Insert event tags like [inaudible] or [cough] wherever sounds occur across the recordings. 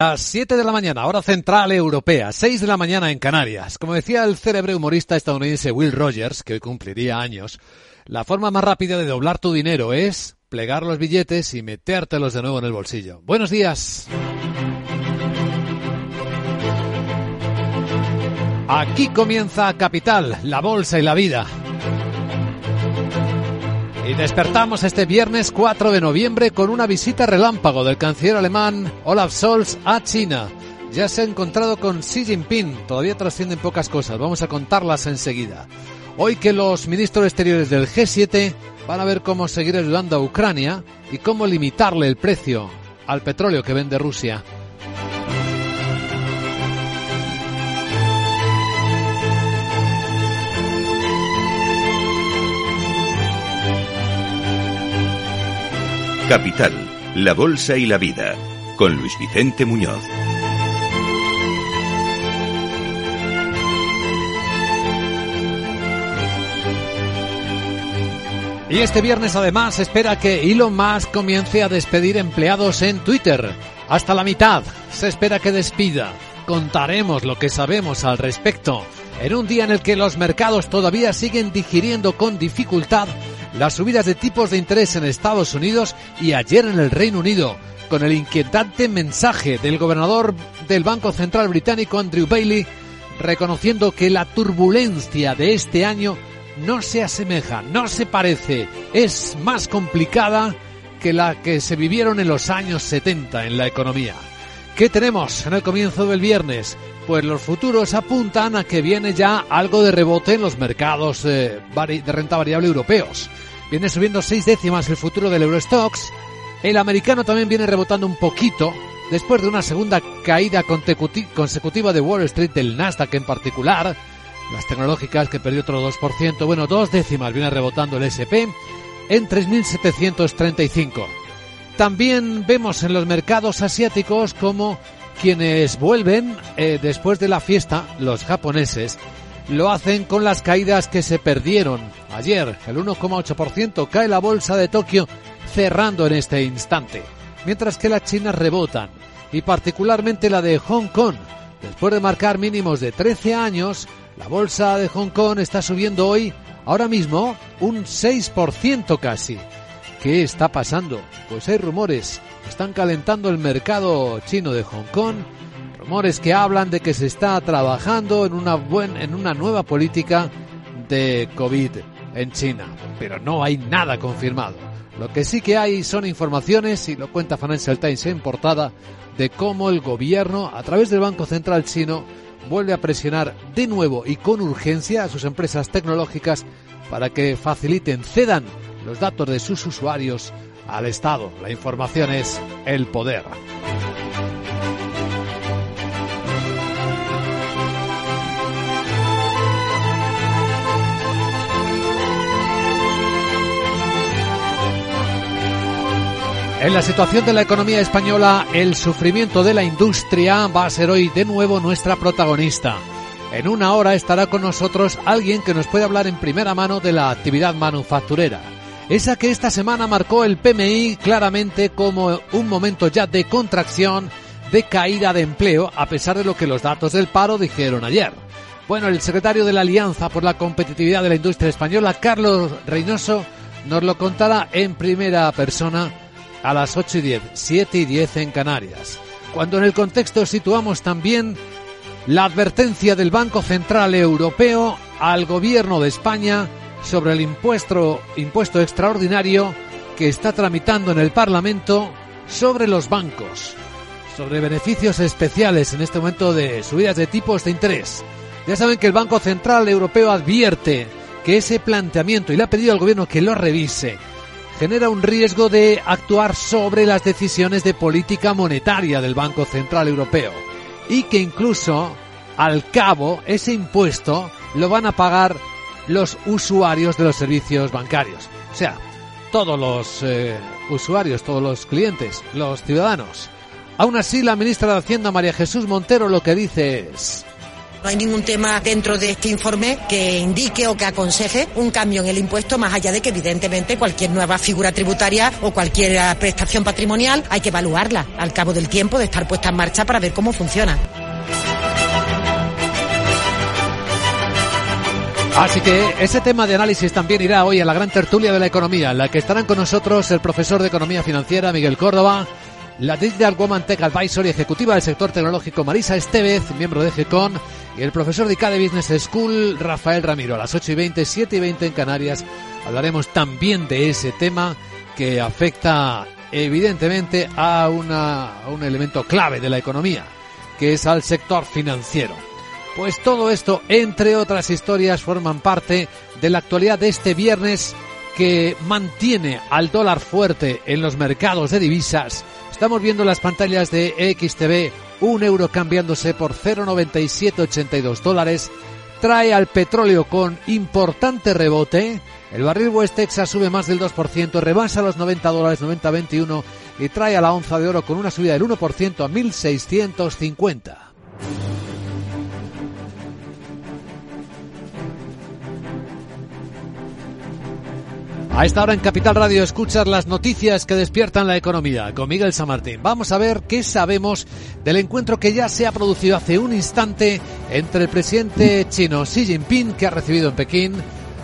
Las 7 de la mañana, hora central europea, 6 de la mañana en Canarias. Como decía el célebre humorista estadounidense Will Rogers, que hoy cumpliría años, la forma más rápida de doblar tu dinero es plegar los billetes y metértelos de nuevo en el bolsillo. Buenos días. Aquí comienza Capital, la bolsa y la vida. Y despertamos este viernes 4 de noviembre con una visita relámpago del canciller alemán Olaf Scholz a China. Ya se ha encontrado con Xi Jinping, todavía trascienden pocas cosas, vamos a contarlas enseguida. Hoy que los ministros exteriores del G7 van a ver cómo seguir ayudando a Ucrania y cómo limitarle el precio al petróleo que vende Rusia. Capital, la Bolsa y la Vida, con Luis Vicente Muñoz. Y este viernes además espera que Elon Musk comience a despedir empleados en Twitter. Hasta la mitad se espera que despida. Contaremos lo que sabemos al respecto en un día en el que los mercados todavía siguen digiriendo con dificultad las subidas de tipos de interés en Estados Unidos y ayer en el Reino Unido, con el inquietante mensaje del gobernador del Banco Central británico Andrew Bailey reconociendo que la turbulencia de este año no se asemeja, no se parece, es más complicada que la que se vivieron en los años 70 en la economía. ¿Qué tenemos en el comienzo del viernes? Pues los futuros apuntan a que viene ya algo de rebote en los mercados eh, de renta variable europeos. Viene subiendo seis décimas el futuro del Eurostox. El americano también viene rebotando un poquito después de una segunda caída consecutiva de Wall Street, del Nasdaq en particular. Las tecnológicas que perdió otro 2%. Bueno, dos décimas viene rebotando el SP en 3.735. También vemos en los mercados asiáticos como quienes vuelven eh, después de la fiesta, los japoneses, lo hacen con las caídas que se perdieron. Ayer el 1,8% cae la bolsa de Tokio cerrando en este instante, mientras que las chinas rebotan, y particularmente la de Hong Kong. Después de marcar mínimos de 13 años, la bolsa de Hong Kong está subiendo hoy, ahora mismo, un 6% casi. ¿Qué está pasando? Pues hay rumores. Están calentando el mercado chino de Hong Kong rumores que hablan de que se está trabajando en una, buen, en una nueva política de COVID en China, pero no hay nada confirmado. Lo que sí que hay son informaciones, y lo cuenta Financial Times en portada, de cómo el gobierno, a través del Banco Central chino, vuelve a presionar de nuevo y con urgencia a sus empresas tecnológicas para que faciliten, cedan los datos de sus usuarios al Estado. La información es el poder. En la situación de la economía española, el sufrimiento de la industria va a ser hoy de nuevo nuestra protagonista. En una hora estará con nosotros alguien que nos puede hablar en primera mano de la actividad manufacturera. Esa que esta semana marcó el PMI claramente como un momento ya de contracción, de caída de empleo, a pesar de lo que los datos del paro dijeron ayer. Bueno, el secretario de la Alianza por la Competitividad de la Industria Española, Carlos Reynoso, nos lo contará en primera persona a las 8 y 10, 7 y 10 en Canarias. Cuando en el contexto situamos también la advertencia del Banco Central Europeo al gobierno de España sobre el impuesto, impuesto extraordinario que está tramitando en el Parlamento sobre los bancos, sobre beneficios especiales en este momento de subidas de tipos de interés. Ya saben que el Banco Central Europeo advierte que ese planteamiento y le ha pedido al gobierno que lo revise genera un riesgo de actuar sobre las decisiones de política monetaria del Banco Central Europeo y que incluso al cabo ese impuesto lo van a pagar los usuarios de los servicios bancarios. O sea, todos los eh, usuarios, todos los clientes, los ciudadanos. Aún así, la ministra de Hacienda, María Jesús Montero, lo que dice es, No hay ningún tema dentro de este informe que indique o que aconseje un cambio en el impuesto, más allá de que evidentemente cualquier nueva figura tributaria o cualquier prestación patrimonial hay que evaluarla al cabo del tiempo de estar puesta en marcha para ver cómo funciona. Así que ese tema de análisis también irá hoy a la gran tertulia de la economía, en la que estarán con nosotros el profesor de Economía Financiera Miguel Córdoba, la Digital Woman Tech Advisor y ejecutiva del sector tecnológico Marisa Estevez, miembro de GECON, y el profesor de ICADE Business School Rafael Ramiro. A las 8 y 20, 7 y 20 en Canarias hablaremos también de ese tema que afecta evidentemente a, una, a un elemento clave de la economía, que es al sector financiero. Pues todo esto, entre otras historias, forman parte de la actualidad de este viernes que mantiene al dólar fuerte en los mercados de divisas. Estamos viendo las pantallas de XTV, un euro cambiándose por 0,9782 dólares. Trae al petróleo con importante rebote. El barril West Texas sube más del 2%, rebasa los 90 dólares, 90.21 y trae a la onza de oro con una subida del 1% a 1.650. A esta hora en Capital Radio escuchas las noticias que despiertan la economía con Miguel San Martín. Vamos a ver qué sabemos del encuentro que ya se ha producido hace un instante entre el presidente chino Xi Jinping, que ha recibido en Pekín,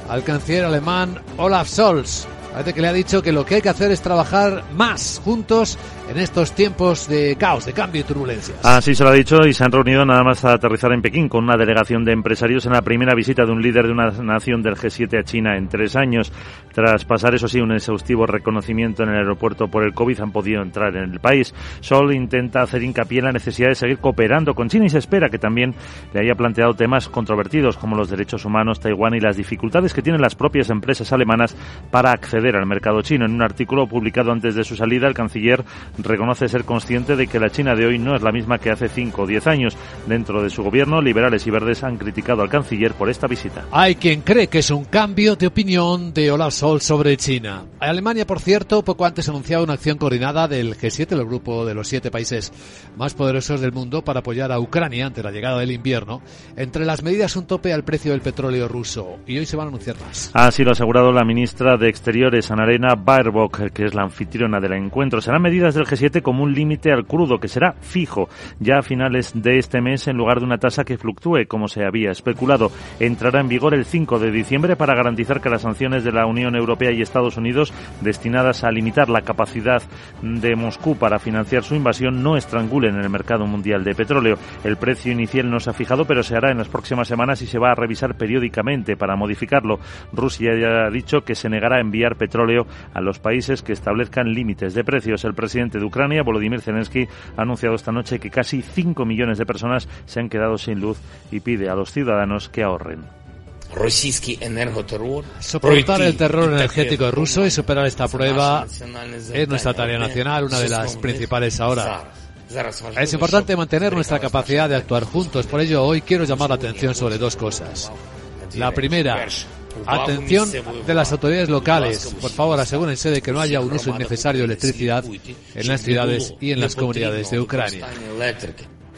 al canciller alemán Olaf Scholz. Parece que le ha dicho que lo que hay que hacer es trabajar más juntos en estos tiempos de caos, de cambio y turbulencias. Así se lo ha dicho y se han reunido nada más a aterrizar en Pekín con una delegación de empresarios en la primera visita de un líder de una nación del G7 a China en tres años. Tras pasar, eso sí, un exhaustivo reconocimiento en el aeropuerto por el COVID, han podido entrar en el país. Sol intenta hacer hincapié en la necesidad de seguir cooperando con China y se espera que también le haya planteado temas controvertidos como los derechos humanos, Taiwán y las dificultades que tienen las propias empresas alemanas para acceder al mercado chino. En un artículo publicado antes de su salida, el canciller reconoce ser consciente de que la China de hoy no es la misma que hace 5 o 10 años. Dentro de su gobierno, liberales y verdes han criticado al canciller por esta visita. Hay quien cree que es un cambio de opinión de Olaf Scholz sobre China. Alemania, por cierto, poco antes anunciaba una acción coordinada del G7, el grupo de los siete países más poderosos del mundo, para apoyar a Ucrania ante la llegada del invierno. Entre las medidas, un tope al precio del petróleo ruso. Y hoy se van a anunciar más. Ha sido asegurado la ministra de Exteriores, Ana Arena Baerbock, que es la anfitriona del encuentro. Serán medidas del G7 como un límite al crudo, que será fijo ya a finales de este mes en lugar de una tasa que fluctúe, como se había especulado. Entrará en vigor el 5 de diciembre para garantizar que las sanciones de la Unión Europea y Estados Unidos destinadas a limitar la capacidad de Moscú para financiar su invasión no estrangulen el mercado mundial de petróleo. El precio inicial no se ha fijado, pero se hará en las próximas semanas y se va a revisar periódicamente para modificarlo. Rusia ya ha dicho que se negará a enviar petróleo a los países que establezcan límites de precios. El presidente de Ucrania, Volodymyr Zelensky, ha anunciado esta noche que casi 5 millones de personas se han quedado sin luz y pide a los ciudadanos que ahorren. Soportar el terror energético ruso y superar esta prueba es nuestra tarea nacional, una de las principales ahora. Es importante mantener nuestra capacidad de actuar juntos, por ello hoy quiero llamar la atención sobre dos cosas. La primera, Atención de las autoridades locales. Por favor, asegúrense de que no haya un uso innecesario de electricidad en las ciudades y en las comunidades de Ucrania.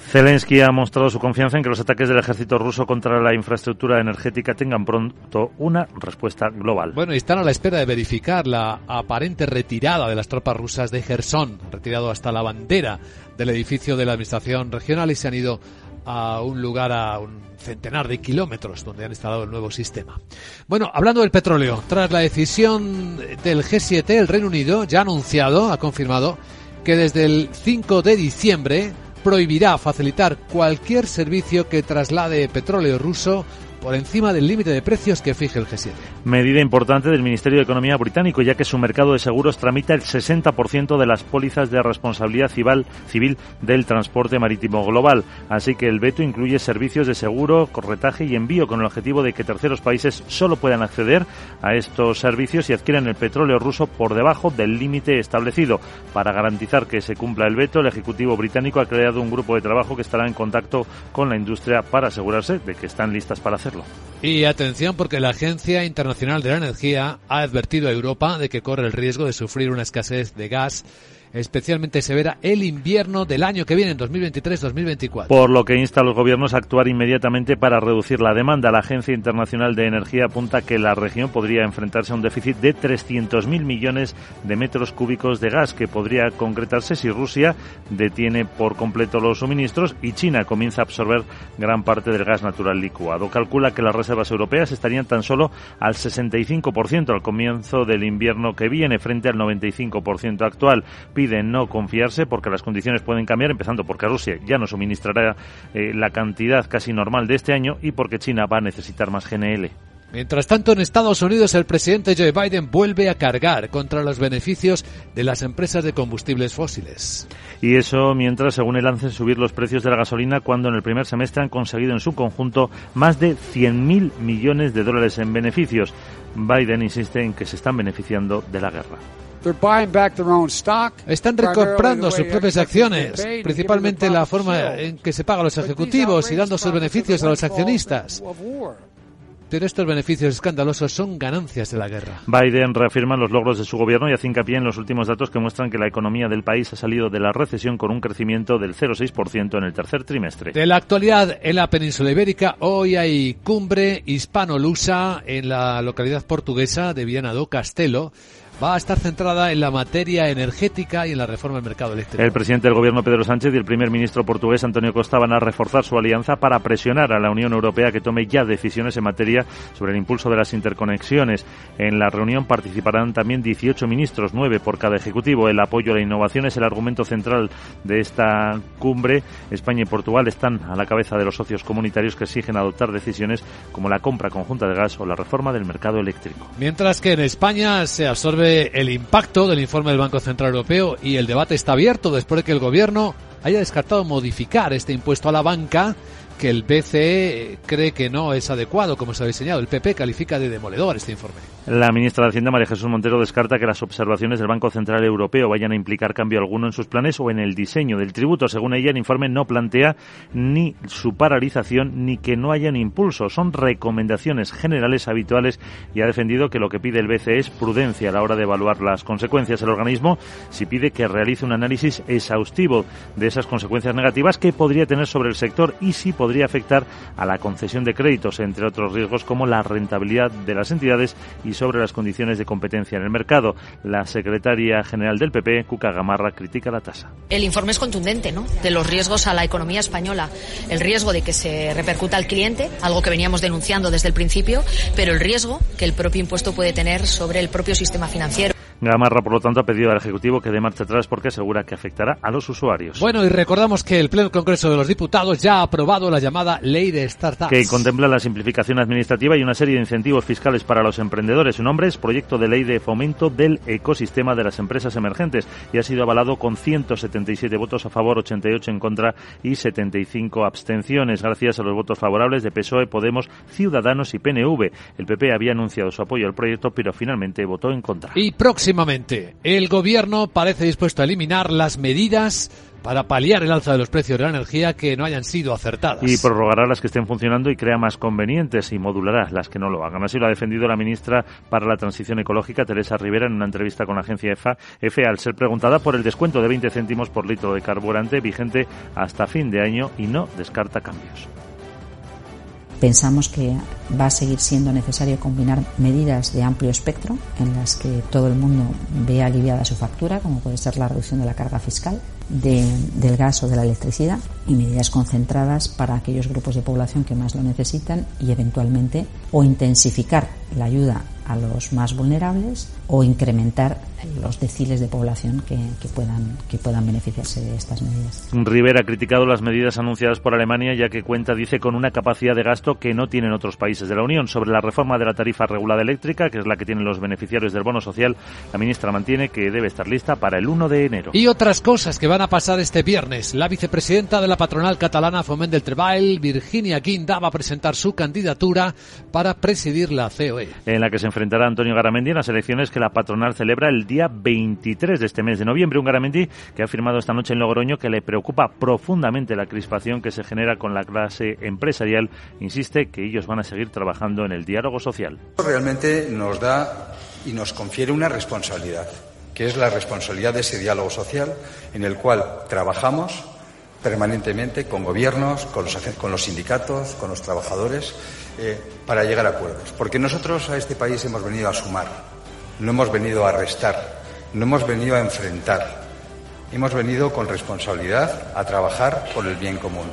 Zelensky ha mostrado su confianza en que los ataques del ejército ruso contra la infraestructura energética tengan pronto una respuesta global. Bueno, y están a la espera de verificar la aparente retirada de las tropas rusas de Gerson, retirado hasta la bandera del edificio de la administración regional y se han ido a un lugar a un centenar de kilómetros donde han instalado el nuevo sistema. Bueno, hablando del petróleo, tras la decisión del G7, el Reino Unido ya ha anunciado, ha confirmado que desde el 5 de diciembre prohibirá facilitar cualquier servicio que traslade petróleo ruso por encima del límite de precios que fije el G7. Medida importante del Ministerio de Economía británico, ya que su mercado de seguros tramita el 60% de las pólizas de responsabilidad civil del transporte marítimo global. Así que el veto incluye servicios de seguro, corretaje y envío con el objetivo de que terceros países solo puedan acceder a estos servicios y adquieran el petróleo ruso por debajo del límite establecido. Para garantizar que se cumpla el veto, el Ejecutivo británico ha creado un grupo de trabajo que estará en contacto con la industria para asegurarse de que están listas para hacerlo. Y atención porque la Agencia Internacional de la Energía ha advertido a Europa de que corre el riesgo de sufrir una escasez de gas especialmente severa el invierno del año que viene, en 2023-2024. Por lo que insta a los gobiernos a actuar inmediatamente para reducir la demanda. La Agencia Internacional de Energía apunta que la región podría enfrentarse a un déficit de 300.000 millones de metros cúbicos de gas, que podría concretarse si Rusia detiene por completo los suministros y China comienza a absorber gran parte del gas natural licuado. Calcula que las reservas europeas estarían tan solo al 65% al comienzo del invierno que viene, frente al 95% actual. Pide no confiarse porque las condiciones pueden cambiar, empezando porque Rusia ya no suministrará eh, la cantidad casi normal de este año y porque China va a necesitar más GNL. Mientras tanto, en Estados Unidos el presidente Joe Biden vuelve a cargar contra los beneficios de las empresas de combustibles fósiles. Y eso mientras, según él, hacen subir los precios de la gasolina cuando en el primer semestre han conseguido en su conjunto más de 100.000 millones de dólares en beneficios. Biden insiste en que se están beneficiando de la guerra. Están recomprando sus propias acciones, principalmente la forma en que se pagan los ejecutivos y dando sus beneficios a los accionistas. Pero estos beneficios escandalosos son ganancias de la guerra. Biden reafirma los logros de su gobierno y hace hincapié en los últimos datos que muestran que la economía del país ha salido de la recesión con un crecimiento del 0,6% en el tercer trimestre. De la actualidad en la península ibérica, hoy hay cumbre hispano-lusa en la localidad portuguesa de Viana do Castelo va a estar centrada en la materia energética y en la reforma del mercado eléctrico. El presidente del gobierno Pedro Sánchez y el primer ministro portugués Antonio Costa van a reforzar su alianza para presionar a la Unión Europea que tome ya decisiones en materia sobre el impulso de las interconexiones. En la reunión participarán también 18 ministros, 9 por cada ejecutivo. El apoyo a la innovación es el argumento central de esta cumbre. España y Portugal están a la cabeza de los socios comunitarios que exigen adoptar decisiones como la compra conjunta de gas o la reforma del mercado eléctrico. Mientras que en España se absorbe el impacto del informe del Banco Central Europeo y el debate está abierto después de que el Gobierno haya descartado modificar este impuesto a la banca que el BCE cree que no es adecuado como se ha diseñado. El PP califica de demoledor este informe. La ministra de Hacienda, María Jesús Montero, descarta que las observaciones del Banco Central Europeo vayan a implicar cambio alguno en sus planes o en el diseño del tributo. Según ella, el informe no plantea ni su paralización ni que no haya un impulso. Son recomendaciones generales habituales y ha defendido que lo que pide el BCE es prudencia a la hora de evaluar las consecuencias. El organismo si pide que realice un análisis exhaustivo de esas consecuencias negativas que podría tener sobre el sector y si podría afectar a la concesión de créditos, entre otros riesgos como la rentabilidad de las entidades y sobre las condiciones de competencia en el mercado. La secretaria general del PP, Cuca Gamarra, critica la tasa. El informe es contundente, ¿no? De los riesgos a la economía española. El riesgo de que se repercuta al cliente, algo que veníamos denunciando desde el principio, pero el riesgo que el propio impuesto puede tener sobre el propio sistema financiero. Gamarra, por lo tanto, ha pedido al Ejecutivo que dé marcha atrás porque asegura que afectará a los usuarios. Bueno, y recordamos que el Pleno Congreso de los Diputados ya ha aprobado la llamada Ley de Startups. Que contempla la simplificación administrativa y una serie de incentivos fiscales para los emprendedores. Su nombre es Proyecto de Ley de Fomento del Ecosistema de las Empresas Emergentes y ha sido avalado con 177 votos a favor, 88 en contra y 75 abstenciones. Gracias a los votos favorables de PSOE, Podemos, Ciudadanos y PNV. El PP había anunciado su apoyo al proyecto, pero finalmente votó en contra. Y próximamente, el Gobierno parece dispuesto a eliminar las medidas para paliar el alza de los precios de la energía que no hayan sido acertadas. Y prorrogará las que estén funcionando y crea más convenientes y modulará las que no lo hagan. Así lo ha defendido la ministra para la Transición Ecológica, Teresa Rivera, en una entrevista con la agencia EFA, EFE, al ser preguntada por el descuento de 20 céntimos por litro de carburante vigente hasta fin de año y no descarta cambios. Pensamos que va a seguir siendo necesario combinar medidas de amplio espectro en las que todo el mundo vea aliviada su factura, como puede ser la reducción de la carga fiscal de, del gas o de la electricidad, y medidas concentradas para aquellos grupos de población que más lo necesitan y eventualmente o intensificar la ayuda a los más vulnerables o incrementar los deciles de población que, que, puedan, que puedan beneficiarse de estas medidas. Rivera ha criticado las medidas anunciadas por Alemania ya que cuenta, dice, con una capacidad de gasto que no tienen otros países de la Unión. Sobre la reforma de la tarifa regulada eléctrica, que es la que tienen los beneficiarios del bono social, la ministra mantiene que debe estar lista para el 1 de enero. Y otras cosas que van a pasar este viernes. La vicepresidenta de la patronal catalana Foment del Treball, Virginia Guinda, va a presentar su candidatura para presidir la COE. En la que se enfrentará Antonio Garamendi en las elecciones que la patronal celebra el día 23 de este mes de noviembre. Un Garamendi que ha afirmado esta noche en Logroño que le preocupa profundamente la crispación que se genera con la clase empresarial. Insiste que ellos van a seguir trabajando en el diálogo social. Realmente nos da y nos confiere una responsabilidad que es la responsabilidad de ese diálogo social en el cual trabajamos permanentemente con gobiernos, con los, con los sindicatos, con los trabajadores, eh, para llegar a acuerdos. Porque nosotros a este país hemos venido a sumar, no hemos venido a restar, no hemos venido a enfrentar, hemos venido con responsabilidad a trabajar por el bien común.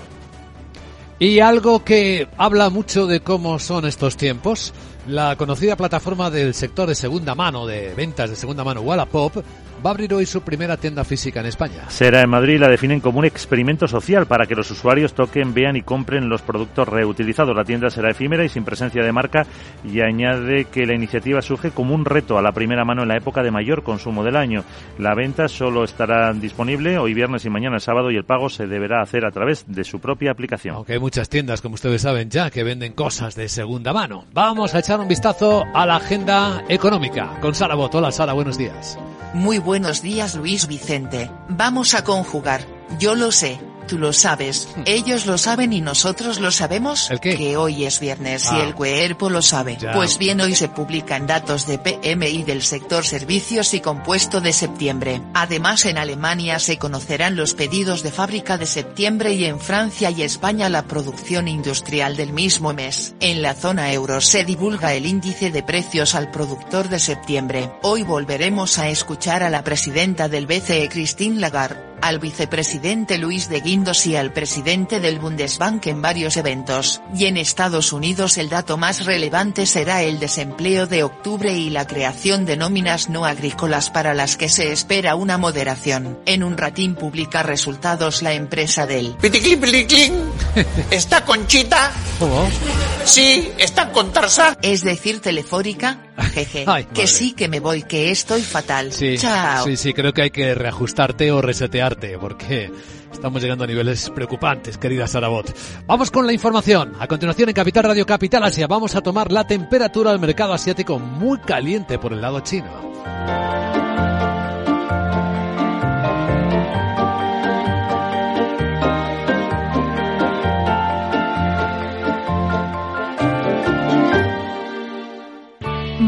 Y algo que habla mucho de cómo son estos tiempos, la conocida plataforma del sector de segunda mano, de ventas de segunda mano, Wallapop, va a abrir hoy su primera tienda física en España. Será en Madrid, la definen como un experimento social para que los usuarios toquen, vean y compren los productos reutilizados. La tienda será efímera y sin presencia de marca y añade que la iniciativa surge como un reto a la primera mano en la época de mayor consumo del año. La venta solo estará disponible hoy viernes y mañana sábado y el pago se deberá hacer a través de su propia aplicación. Aunque hay muchas tiendas, como ustedes saben ya, que venden cosas de segunda mano. Vamos a echar un vistazo a la agenda económica con Sara Bot. Hola Sara, buenos días. Muy buenos días Luis Vicente. Vamos a conjugar. Yo lo sé. Tú lo sabes, [laughs] ellos lo saben y nosotros lo sabemos, que hoy es viernes y ah. el cuerpo lo sabe. Pues bien, hoy se publican datos de PMI del sector servicios y compuesto de septiembre. Además, en Alemania se conocerán los pedidos de fábrica de septiembre y en Francia y España la producción industrial del mismo mes. En la zona euro se divulga el índice de precios al productor de septiembre. Hoy volveremos a escuchar a la presidenta del BCE Christine Lagarde al vicepresidente Luis de Guindos y al presidente del Bundesbank en varios eventos, y en Estados Unidos el dato más relevante será el desempleo de octubre y la creación de nóminas no agrícolas para las que se espera una moderación. En un ratín publica resultados la empresa del [laughs] ¿Está Conchita? ¿Cómo? Sí, está con Tarzán. Es decir, telefórica. Jeje. [laughs] que sí que me voy, que estoy fatal. Sí, Chao. Sí, sí, creo que hay que reajustarte o porque estamos llegando a niveles preocupantes, querida Sarabot. Vamos con la información. A continuación, en Capital Radio Capital Asia, vamos a tomar la temperatura del mercado asiático muy caliente por el lado chino.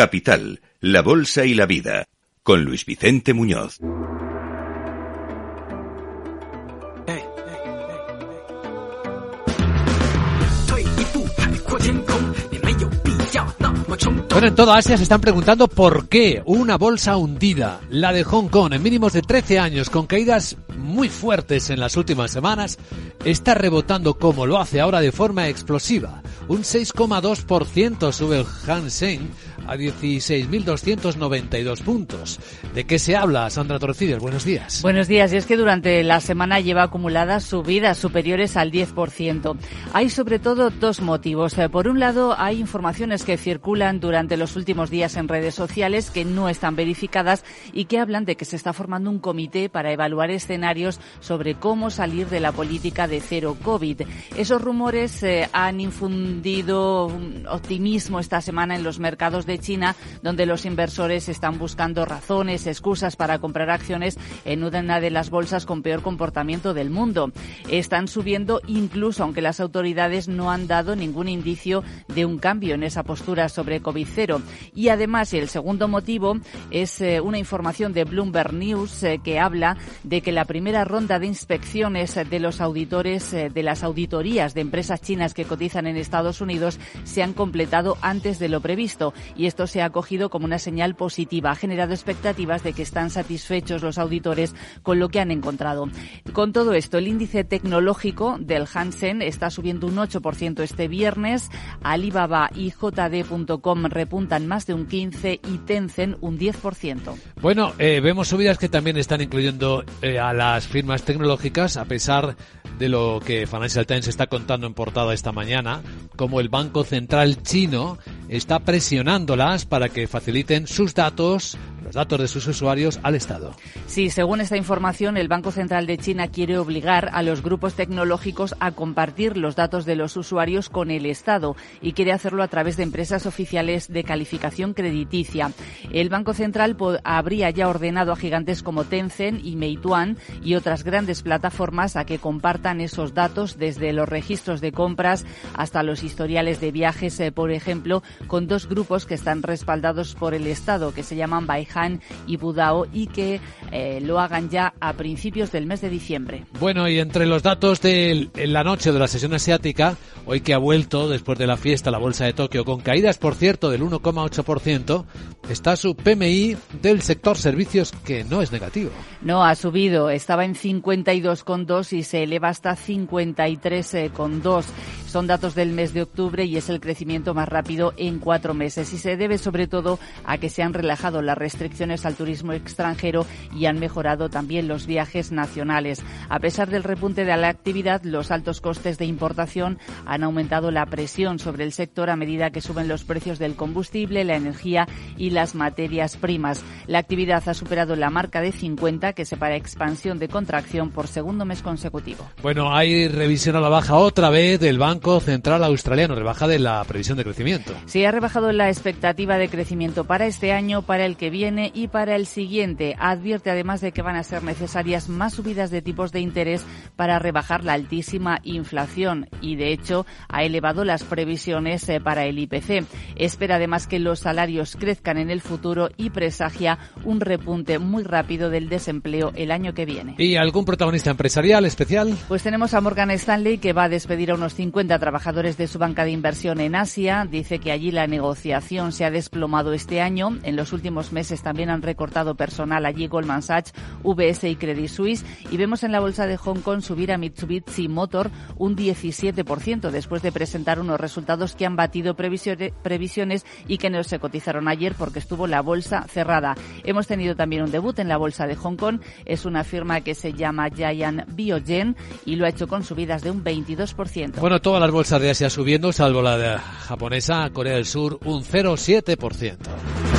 Capital, la Bolsa y la Vida, con Luis Vicente Muñoz. Bueno, en toda Asia se están preguntando por qué una bolsa hundida, la de Hong Kong, en mínimos de 13 años, con caídas muy fuertes en las últimas semanas, está rebotando como lo hace ahora de forma explosiva. Un 6,2% sube el Hang Seng a 16.292 puntos. ¿De qué se habla, Sandra Torcides? Buenos días. Buenos días. Y es que durante la semana lleva acumuladas subidas superiores al 10%. Hay sobre todo dos motivos. Eh, por un lado, hay informaciones que circulan durante los últimos días en redes sociales que no están verificadas y que hablan de que se está formando un comité para evaluar escenarios sobre cómo salir de la política de cero COVID. Esos rumores eh, han infundido optimismo esta semana en los mercados de China, donde los inversores están buscando razones, excusas para comprar acciones en una de las bolsas con peor comportamiento del mundo. Están subiendo incluso aunque las autoridades no han dado ningún indicio de un cambio en esa postura sobre COVID-0. Y además, el segundo motivo es eh, una información de Bloomberg News eh, que habla de que la primera ronda de inspecciones de los auditores eh, de las auditorías de empresas chinas que cotizan en Estados Unidos se han completado antes de lo previsto y esto se ha acogido como una señal positiva. Ha generado expectativas de que están satisfechos los auditores con lo que han encontrado. Con todo esto, el índice tecnológico del Hansen está subiendo un 8% este viernes. Alibaba y JD.com repuntan más de un 15% y Tencent un 10%. Bueno, eh, vemos subidas que también están incluyendo eh, a las firmas tecnológicas, a pesar de lo que Financial Times está contando en portada esta mañana, como el Banco Central chino está presionándolas para que faciliten sus datos los datos de sus usuarios al Estado. Sí, según esta información, el Banco Central de China quiere obligar a los grupos tecnológicos a compartir los datos de los usuarios con el Estado y quiere hacerlo a través de empresas oficiales de calificación crediticia. El Banco Central habría ya ordenado a gigantes como Tencent y Meituan y otras grandes plataformas a que compartan esos datos desde los registros de compras hasta los historiales de viajes, eh, por ejemplo, con dos grupos que están respaldados por el Estado, que se llaman Baihan y Budao y que eh, lo hagan ya a principios del mes de diciembre. Bueno, y entre los datos de la noche de la sesión asiática, hoy que ha vuelto después de la fiesta la bolsa de Tokio con caídas, por cierto, del 1,8%, está su PMI del sector servicios que no es negativo. No, ha subido, estaba en 52,2 y se eleva hasta 53,2. Son datos del mes de octubre y es el crecimiento más rápido en cuatro meses y se debe sobre todo a que se han relajado las restricciones al turismo extranjero y han mejorado también los viajes nacionales. A pesar del repunte de la actividad, los altos costes de importación han aumentado la presión sobre el sector a medida que suben los precios del combustible, la energía y las materias primas. La actividad ha superado la marca de 50 que separa expansión de contracción por segundo mes consecutivo. Bueno, hay revisión a la baja otra vez del Banco Central Australiano, rebaja de la previsión de crecimiento. Sí, ha rebajado la expectativa de crecimiento para este año, para el que viene y para el siguiente. Advierte además de que van a ser necesarias más subidas de tipos de interés para rebajar la altísima inflación y, de hecho, ha elevado las previsiones eh, para el IPC. Espera además que los salarios crezcan en el futuro y presagia un repunte muy rápido del desempleo el año que viene. ¿Y algún protagonista empresarial especial? Pues tenemos a Morgan Stanley que va a despedir a unos 50 trabajadores de su banca de inversión en Asia. Dice que allí la negociación se ha desplomado este año. En los últimos meses también han recortado personal allí Goldman Sachs, VS y Credit Suisse. Y vemos en la bolsa de Hong Kong subir a Mitsubishi Motor un 17% después de presentar unos resultados que han batido previsiones y que no se cotizaron ayer porque estuvo la bolsa cerrada. Hemos tenido también un debut en la bolsa de Hong Kong. Es una firma que se llama Giant Biogen y lo ha hecho con subidas de un 22%. Bueno, todas las bolsas de Asia subiendo, salvo la de japonesa, Corea del Sur, un 0,7%.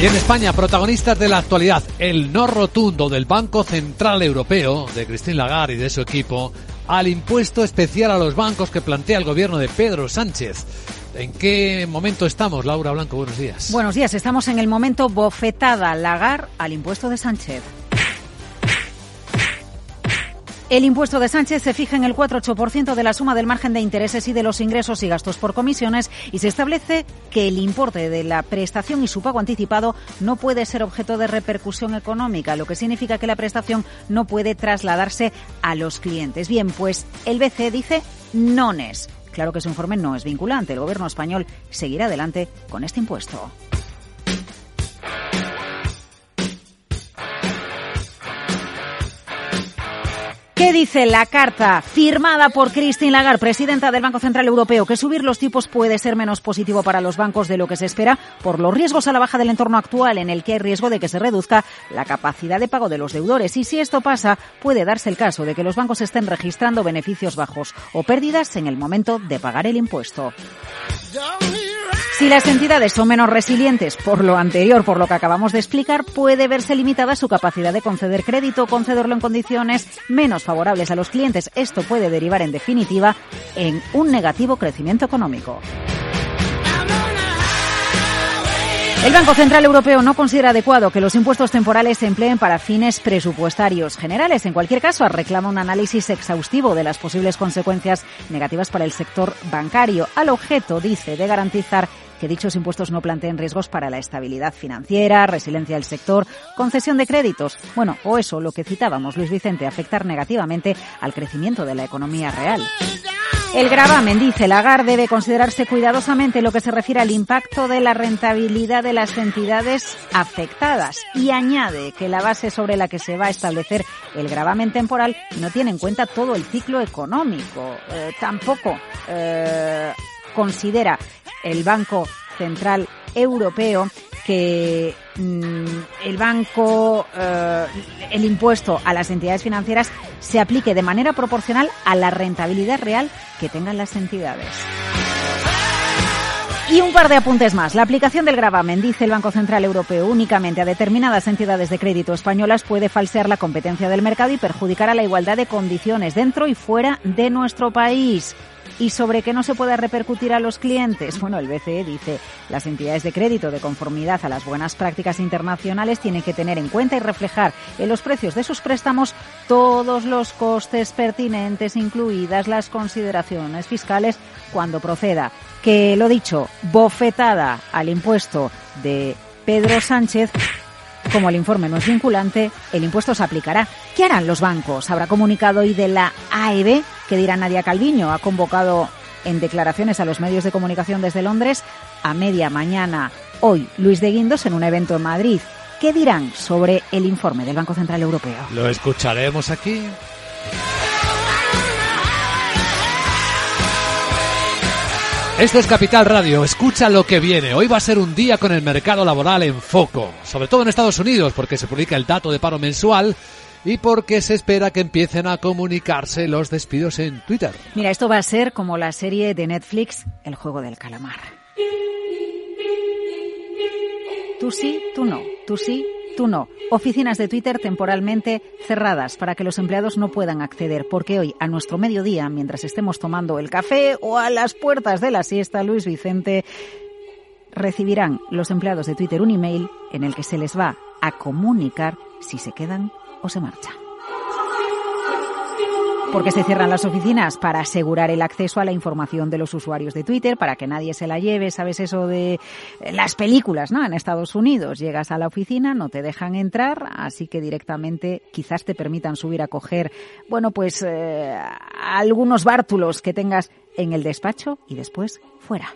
Y en España, protagonistas de la actualidad, el no rotundo del Banco Central Europeo, de Christine Lagarde y de su equipo, al impuesto especial a los bancos que plantea el gobierno de Pedro Sánchez. ¿En qué momento estamos, Laura Blanco? Buenos días. Buenos días, estamos en el momento bofetada lagar al impuesto de Sánchez. El impuesto de Sánchez se fija en el 4,8% de la suma del margen de intereses y de los ingresos y gastos por comisiones y se establece que el importe de la prestación y su pago anticipado no puede ser objeto de repercusión económica, lo que significa que la prestación no puede trasladarse a los clientes. Bien, pues el BCE dice nones. Claro que su informe no es vinculante. El gobierno español seguirá adelante con este impuesto. ¿Qué dice la carta firmada por Christine Lagarde, presidenta del Banco Central Europeo, que subir los tipos puede ser menos positivo para los bancos de lo que se espera por los riesgos a la baja del entorno actual en el que hay riesgo de que se reduzca la capacidad de pago de los deudores? Y si esto pasa, puede darse el caso de que los bancos estén registrando beneficios bajos o pérdidas en el momento de pagar el impuesto. Si las entidades son menos resilientes por lo anterior, por lo que acabamos de explicar, puede verse limitada su capacidad de conceder crédito o concederlo en condiciones menos favorables a los clientes. Esto puede derivar, en definitiva, en un negativo crecimiento económico. El Banco Central Europeo no considera adecuado que los impuestos temporales se empleen para fines presupuestarios generales. En cualquier caso, reclama un análisis exhaustivo de las posibles consecuencias negativas para el sector bancario, al objeto, dice, de garantizar que dichos impuestos no planteen riesgos para la estabilidad financiera, resiliencia del sector, concesión de créditos. Bueno, o eso, lo que citábamos, Luis Vicente, afectar negativamente al crecimiento de la economía real. El gravamen, dice Lagarde, debe considerarse cuidadosamente lo que se refiere al impacto de la rentabilidad de las entidades afectadas y añade que la base sobre la que se va a establecer el gravamen temporal no tiene en cuenta todo el ciclo económico. Eh, tampoco eh, considera el Banco Central Europeo que mm, el banco, eh, el impuesto a las entidades financieras se aplique de manera proporcional a la rentabilidad real que tengan las entidades. Y un par de apuntes más. La aplicación del gravamen, dice el Banco Central Europeo, únicamente a determinadas entidades de crédito españolas puede falsear la competencia del mercado y perjudicar a la igualdad de condiciones dentro y fuera de nuestro país y sobre qué no se puede repercutir a los clientes. Bueno, el BCE dice, las entidades de crédito de conformidad a las buenas prácticas internacionales tienen que tener en cuenta y reflejar en los precios de sus préstamos todos los costes pertinentes, incluidas las consideraciones fiscales cuando proceda. Que lo dicho, bofetada al impuesto de Pedro Sánchez como el informe no es vinculante, el impuesto se aplicará. ¿Qué harán los bancos? Habrá comunicado hoy de la AEB, que dirá Nadia Calviño, ha convocado en declaraciones a los medios de comunicación desde Londres a media mañana hoy Luis de Guindos en un evento en Madrid. ¿Qué dirán sobre el informe del Banco Central Europeo? Lo escucharemos aquí. Esto es Capital Radio, escucha lo que viene. Hoy va a ser un día con el mercado laboral en foco, sobre todo en Estados Unidos, porque se publica el dato de paro mensual y porque se espera que empiecen a comunicarse los despidos en Twitter. Mira, esto va a ser como la serie de Netflix, El juego del calamar. Tú sí, tú no, tú sí, Tú no. Oficinas de Twitter temporalmente cerradas para que los empleados no puedan acceder, porque hoy, a nuestro mediodía, mientras estemos tomando el café o a las puertas de la siesta, Luis Vicente, recibirán los empleados de Twitter un email en el que se les va a comunicar si se quedan o se marchan porque se cierran las oficinas para asegurar el acceso a la información de los usuarios de Twitter, para que nadie se la lleve, ¿sabes eso de las películas, ¿no? En Estados Unidos llegas a la oficina, no te dejan entrar, así que directamente quizás te permitan subir a coger, bueno, pues eh, algunos bártulos que tengas en el despacho y después fuera.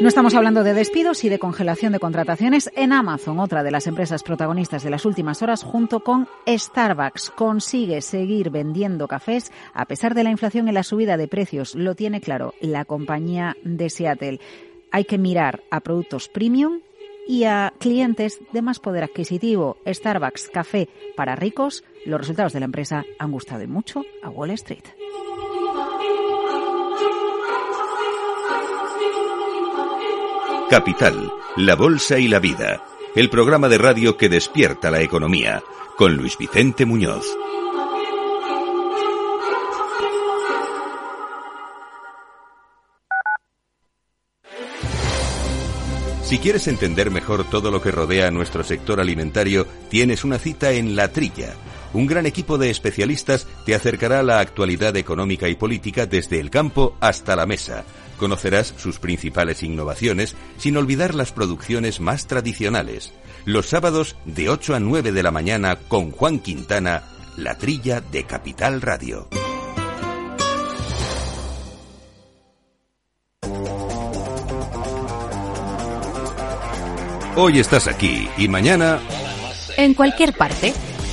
No estamos hablando de despidos y de congelación de contrataciones en Amazon, otra de las empresas protagonistas de las últimas horas, junto con Starbucks. Consigue seguir vendiendo cafés a pesar de la inflación y la subida de precios. Lo tiene claro la compañía de Seattle. Hay que mirar a productos premium y a clientes de más poder adquisitivo. Starbucks, café para ricos. Los resultados de la empresa han gustado mucho a Wall Street. Capital, la Bolsa y la Vida, el programa de radio que despierta la economía, con Luis Vicente Muñoz. Si quieres entender mejor todo lo que rodea a nuestro sector alimentario, tienes una cita en La Trilla. Un gran equipo de especialistas te acercará a la actualidad económica y política desde el campo hasta la mesa Conocerás sus principales innovaciones sin olvidar las producciones más tradicionales. Los sábados de 8 a 9 de la mañana con Juan Quintana, la trilla de Capital Radio. Hoy estás aquí y mañana... En cualquier parte.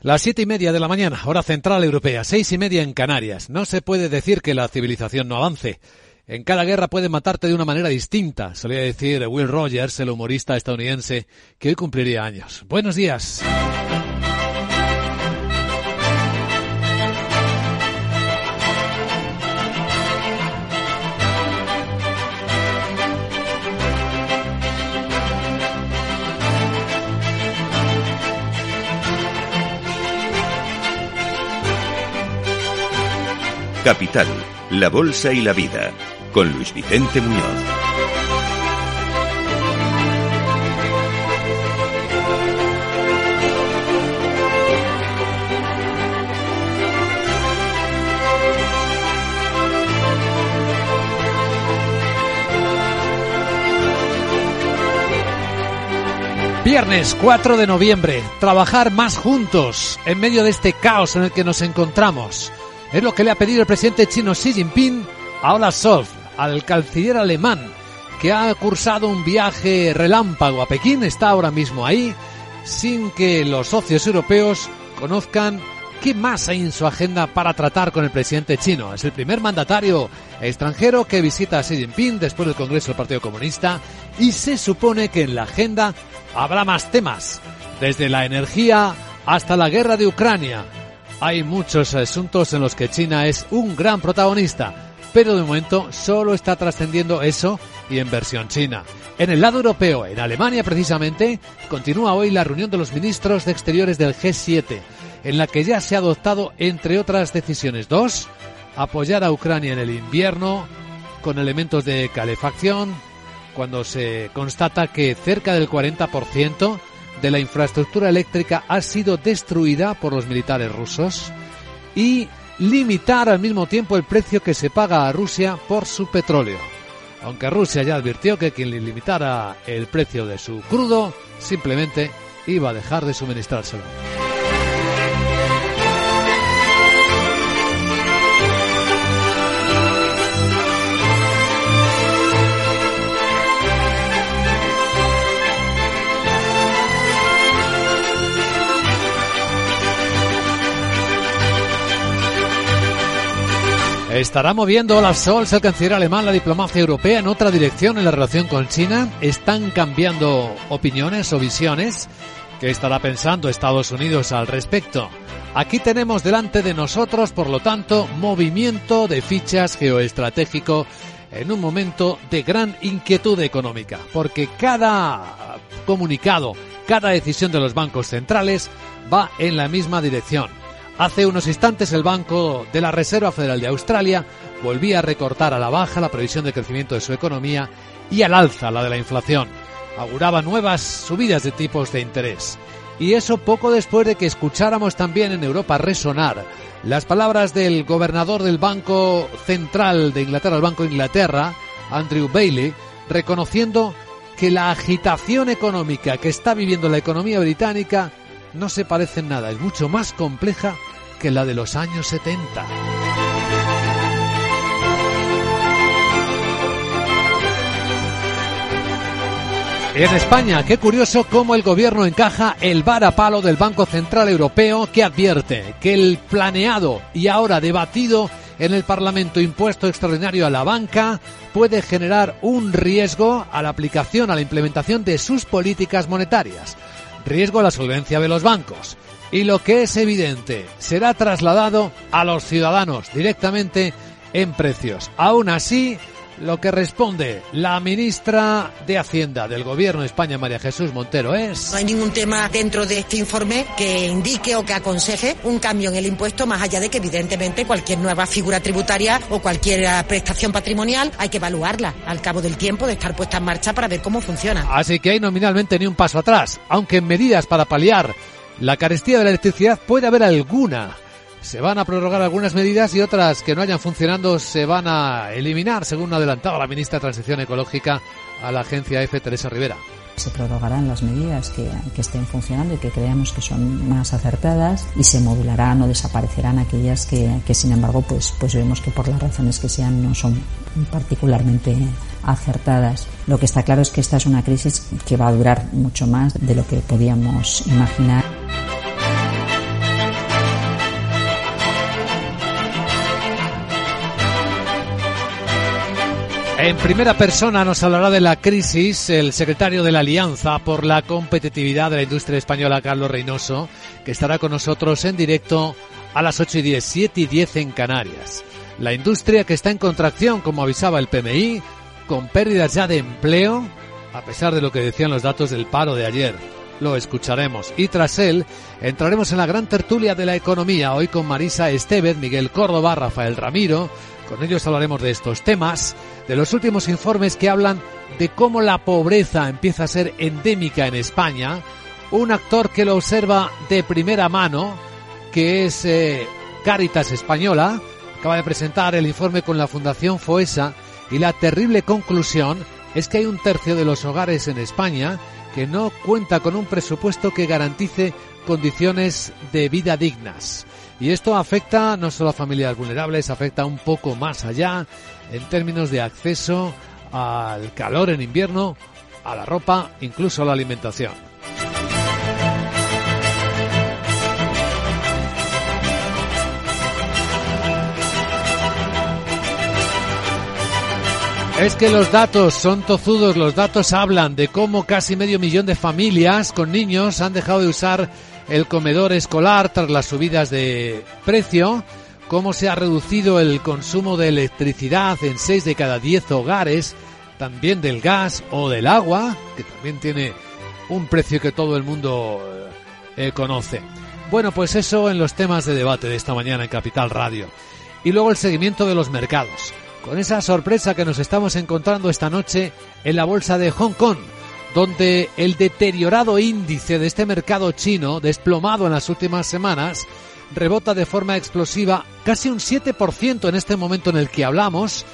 Las siete y media de la mañana, hora central europea, seis y media en Canarias. No se puede decir que la civilización no avance. En cada guerra puede matarte de una manera distinta, solía decir Will Rogers, el humorista estadounidense, que hoy cumpliría años. Buenos días. Capital, la Bolsa y la Vida, con Luis Vicente Muñoz. Viernes 4 de noviembre, trabajar más juntos en medio de este caos en el que nos encontramos. Es lo que le ha pedido el presidente chino Xi Jinping a Olaf al canciller alemán, que ha cursado un viaje relámpago a Pekín, está ahora mismo ahí, sin que los socios europeos conozcan qué más hay en su agenda para tratar con el presidente chino. Es el primer mandatario extranjero que visita a Xi Jinping después del Congreso del Partido Comunista y se supone que en la agenda habrá más temas, desde la energía hasta la guerra de Ucrania, hay muchos asuntos en los que China es un gran protagonista, pero de momento solo está trascendiendo eso y en versión china. En el lado europeo, en Alemania precisamente, continúa hoy la reunión de los ministros de Exteriores del G7, en la que ya se ha adoptado, entre otras decisiones, dos, apoyar a Ucrania en el invierno con elementos de calefacción, cuando se constata que cerca del 40% de la infraestructura eléctrica ha sido destruida por los militares rusos y limitar al mismo tiempo el precio que se paga a Rusia por su petróleo. Aunque Rusia ya advirtió que quien limitara el precio de su crudo simplemente iba a dejar de suministrárselo. ¿Estará moviendo la Scholz, el canciller alemán, la diplomacia europea en otra dirección en la relación con China? ¿Están cambiando opiniones o visiones? ¿Qué estará pensando Estados Unidos al respecto? Aquí tenemos delante de nosotros, por lo tanto, movimiento de fichas geoestratégico en un momento de gran inquietud económica, porque cada comunicado, cada decisión de los bancos centrales va en la misma dirección Hace unos instantes el Banco de la Reserva Federal de Australia volvía a recortar a la baja la previsión de crecimiento de su economía y al alza la de la inflación. Auguraba nuevas subidas de tipos de interés. Y eso poco después de que escucháramos también en Europa resonar las palabras del gobernador del Banco Central de Inglaterra, el Banco de Inglaterra, Andrew Bailey, reconociendo que la agitación económica que está viviendo la economía británica no se parece en nada, es mucho más compleja que la de los años 70. En España, qué curioso cómo el gobierno encaja el varapalo del Banco Central Europeo que advierte que el planeado y ahora debatido en el Parlamento impuesto extraordinario a la banca puede generar un riesgo a la aplicación, a la implementación de sus políticas monetarias. Riesgo la solvencia de los bancos y lo que es evidente será trasladado a los ciudadanos directamente en precios. Aún así, lo que responde la ministra de Hacienda del Gobierno de España, María Jesús Montero, es... No hay ningún tema dentro de este informe que indique o que aconseje un cambio en el impuesto, más allá de que evidentemente cualquier nueva figura tributaria o cualquier prestación patrimonial hay que evaluarla al cabo del tiempo de estar puesta en marcha para ver cómo funciona. Así que hay nominalmente ni un paso atrás, aunque en medidas para paliar la carestía de la electricidad puede haber alguna. Se van a prorrogar algunas medidas y otras que no hayan funcionando se van a eliminar, según ha adelantado la ministra de Transición Ecológica a la agencia F, Teresa Rivera se prorrogarán las medidas que, estén funcionando y que creamos que son más acertadas y se modularán o desaparecerán aquellas que, que, sin embargo pues, pues vemos que por las razones que sean no son particularmente acertadas. Lo que está claro es que esta es una crisis que va a durar mucho más de lo que podíamos imaginar. En primera persona nos hablará de la crisis el secretario de la Alianza por la Competitividad de la Industria Española, Carlos Reynoso, que estará con nosotros en directo a las 8 y 10, 7 y 10 en Canarias. La industria que está en contracción, como avisaba el PMI, con pérdidas ya de empleo, a pesar de lo que decían los datos del paro de ayer. Lo escucharemos. Y tras él, entraremos en la gran tertulia de la economía, hoy con Marisa Estevez, Miguel Córdoba, Rafael Ramiro. Con ellos hablaremos de estos temas, de los últimos informes que hablan de cómo la pobreza empieza a ser endémica en España. Un actor que lo observa de primera mano, que es eh, Caritas Española, acaba de presentar el informe con la Fundación FOESA y la terrible conclusión es que hay un tercio de los hogares en España que no cuenta con un presupuesto que garantice condiciones de vida dignas. Y esto afecta no solo a familias vulnerables, afecta un poco más allá en términos de acceso al calor en invierno, a la ropa, incluso a la alimentación. Es que los datos son tozudos, los datos hablan de cómo casi medio millón de familias con niños han dejado de usar el comedor escolar tras las subidas de precio, cómo se ha reducido el consumo de electricidad en 6 de cada 10 hogares, también del gas o del agua, que también tiene un precio que todo el mundo eh, conoce. Bueno, pues eso en los temas de debate de esta mañana en Capital Radio. Y luego el seguimiento de los mercados con esa sorpresa que nos estamos encontrando esta noche en la bolsa de Hong Kong, donde el deteriorado índice de este mercado chino, desplomado en las últimas semanas, rebota de forma explosiva casi un 7% en este momento en el que hablamos,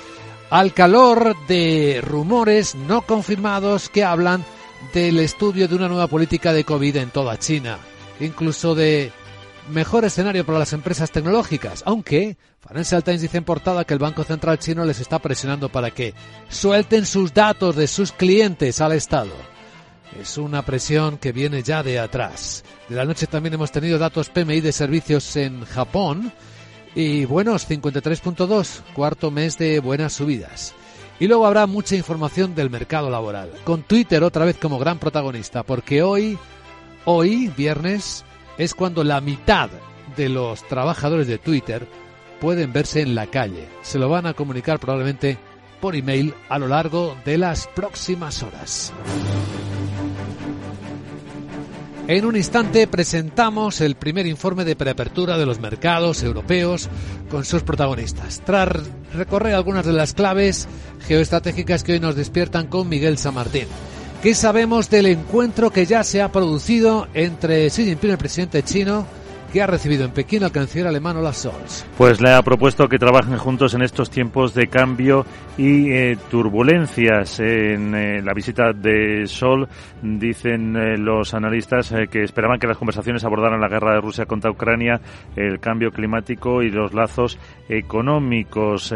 al calor de rumores no confirmados que hablan del estudio de una nueva política de COVID en toda China, incluso de mejor escenario para las empresas tecnológicas, aunque Financial Times dice en portada que el Banco Central chino les está presionando para que suelten sus datos de sus clientes al Estado. Es una presión que viene ya de atrás. De la noche también hemos tenido datos PMI de servicios en Japón y buenos 53.2, cuarto mes de buenas subidas. Y luego habrá mucha información del mercado laboral, con Twitter otra vez como gran protagonista, porque hoy, hoy, viernes, es cuando la mitad de los trabajadores de Twitter pueden verse en la calle. Se lo van a comunicar probablemente por email a lo largo de las próximas horas. En un instante presentamos el primer informe de preapertura de los mercados europeos con sus protagonistas. Tras recorrer algunas de las claves geoestratégicas que hoy nos despiertan con Miguel San Martín. ¿Qué sabemos del encuentro que ya se ha producido entre Xi Jinping, el presidente chino, que ha recibido en Pekín al canciller alemán Olaf Scholz. Pues le ha propuesto que trabajen juntos en estos tiempos de cambio y eh, turbulencias. En eh, la visita de Sol dicen eh, los analistas que esperaban que las conversaciones abordaran la guerra de Rusia contra Ucrania, el cambio climático y los lazos económicos.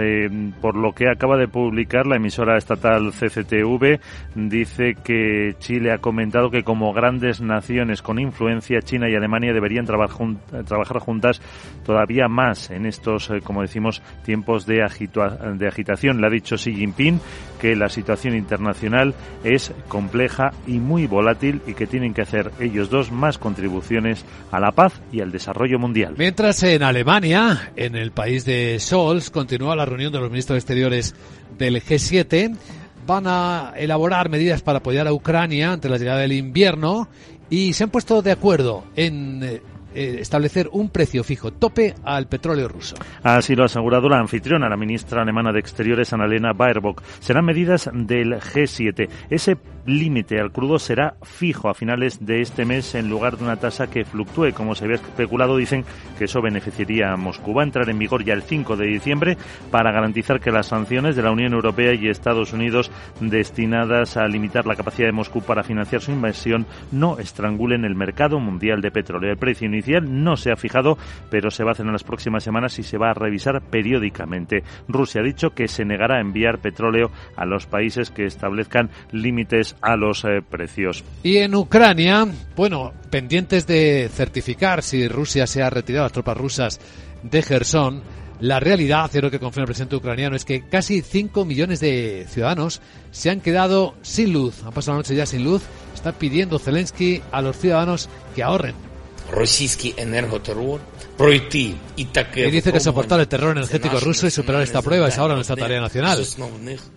por lo que acaba de publicar la emisora estatal CCTV, dice que Chile ha comentado que como grandes naciones con influencia, China y Alemania deberían trabajar juntos trabajar juntas todavía más en estos, eh, como decimos, tiempos de, de agitación. Le ha dicho Xi Jinping que la situación internacional es compleja y muy volátil y que tienen que hacer ellos dos más contribuciones a la paz y al desarrollo mundial. Mientras en Alemania, en el país de Scholz, continúa la reunión de los ministros exteriores del G7 van a elaborar medidas para apoyar a Ucrania ante la llegada del invierno y se han puesto de acuerdo en eh, establecer un precio fijo tope al petróleo ruso. Así lo ha asegurado la anfitriona, la ministra alemana de Exteriores, Annalena Baerbock. Serán medidas del G7. Ese límite al crudo será fijo a finales de este mes en lugar de una tasa que fluctúe. Como se había especulado, dicen que eso beneficiaría a Moscú. Va a entrar en vigor ya el 5 de diciembre para garantizar que las sanciones de la Unión Europea y Estados Unidos destinadas a limitar la capacidad de Moscú para financiar su inversión no estrangulen el mercado mundial de petróleo. El precio inicial no se ha fijado, pero se va a hacer en las próximas semanas y se va a revisar periódicamente. Rusia ha dicho que se negará a enviar petróleo a los países que establezcan límites a los eh, precios. Y en Ucrania, bueno, pendientes de certificar si Rusia se ha retirado las tropas rusas de Gerson, la realidad, lo que confirma el presidente ucraniano, es que casi 5 millones de ciudadanos se han quedado sin luz, han pasado la noche ya sin luz. Está pidiendo Zelensky a los ciudadanos que ahorren. Y dice que soportar el terror energético ruso y superar esta prueba es ahora nuestra tarea nacional.